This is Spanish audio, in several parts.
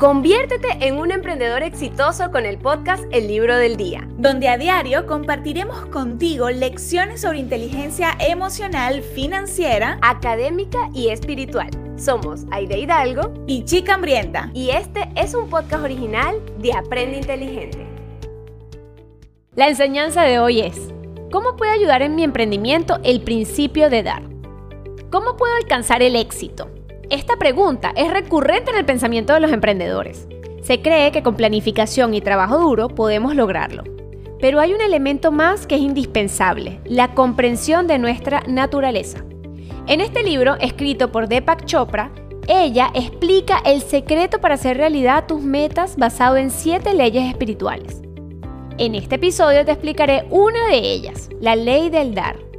Conviértete en un emprendedor exitoso con el podcast El Libro del Día, donde a diario compartiremos contigo lecciones sobre inteligencia emocional, financiera, académica y espiritual. Somos Aide Hidalgo y Chica Hambrienta. Y este es un podcast original de Aprende Inteligente. La enseñanza de hoy es, ¿cómo puede ayudar en mi emprendimiento el principio de dar? ¿Cómo puedo alcanzar el éxito? Esta pregunta es recurrente en el pensamiento de los emprendedores. Se cree que con planificación y trabajo duro podemos lograrlo. Pero hay un elemento más que es indispensable, la comprensión de nuestra naturaleza. En este libro, escrito por Deepak Chopra, ella explica el secreto para hacer realidad tus metas basado en siete leyes espirituales. En este episodio te explicaré una de ellas, la ley del dar.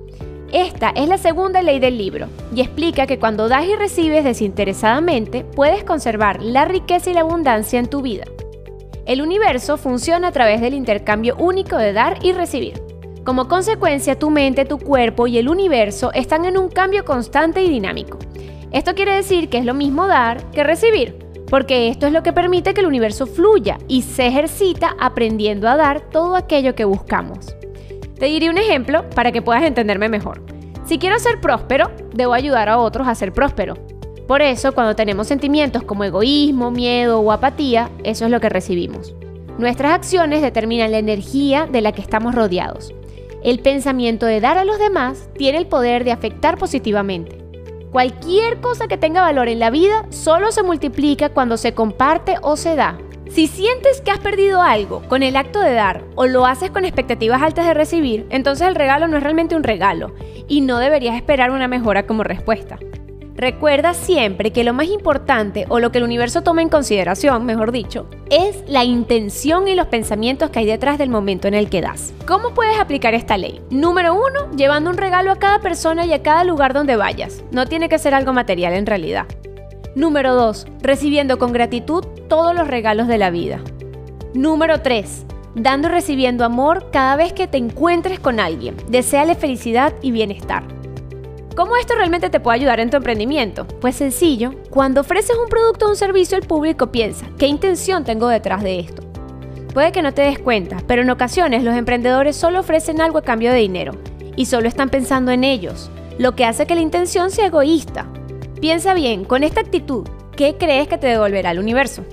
Esta es la segunda ley del libro y explica que cuando das y recibes desinteresadamente puedes conservar la riqueza y la abundancia en tu vida. El universo funciona a través del intercambio único de dar y recibir. Como consecuencia, tu mente, tu cuerpo y el universo están en un cambio constante y dinámico. Esto quiere decir que es lo mismo dar que recibir, porque esto es lo que permite que el universo fluya y se ejercita aprendiendo a dar todo aquello que buscamos. Te diré un ejemplo para que puedas entenderme mejor. Si quiero ser próspero, debo ayudar a otros a ser próspero. Por eso, cuando tenemos sentimientos como egoísmo, miedo o apatía, eso es lo que recibimos. Nuestras acciones determinan la energía de la que estamos rodeados. El pensamiento de dar a los demás tiene el poder de afectar positivamente. Cualquier cosa que tenga valor en la vida solo se multiplica cuando se comparte o se da. Si sientes que has perdido algo con el acto de dar o lo haces con expectativas altas de recibir, entonces el regalo no es realmente un regalo y no deberías esperar una mejora como respuesta. Recuerda siempre que lo más importante o lo que el universo toma en consideración, mejor dicho, es la intención y los pensamientos que hay detrás del momento en el que das. ¿Cómo puedes aplicar esta ley? Número uno, llevando un regalo a cada persona y a cada lugar donde vayas. No tiene que ser algo material en realidad. Número 2. Recibiendo con gratitud todos los regalos de la vida. Número 3. Dando y recibiendo amor cada vez que te encuentres con alguien. Deseale felicidad y bienestar. ¿Cómo esto realmente te puede ayudar en tu emprendimiento? Pues sencillo, cuando ofreces un producto o un servicio al público piensa, ¿qué intención tengo detrás de esto? Puede que no te des cuenta, pero en ocasiones los emprendedores solo ofrecen algo a cambio de dinero y solo están pensando en ellos, lo que hace que la intención sea egoísta. Piensa bien, con esta actitud, ¿qué crees que te devolverá el universo?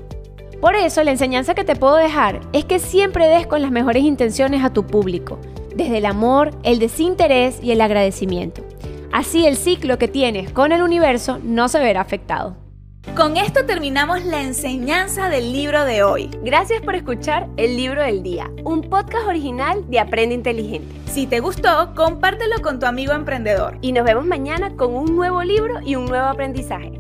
Por eso, la enseñanza que te puedo dejar es que siempre des con las mejores intenciones a tu público, desde el amor, el desinterés y el agradecimiento. Así el ciclo que tienes con el universo no se verá afectado. Con esto terminamos la enseñanza del libro de hoy. Gracias por escuchar El Libro del Día, un podcast original de Aprende Inteligente. Si te gustó, compártelo con tu amigo emprendedor. Y nos vemos mañana con un nuevo libro y un nuevo aprendizaje.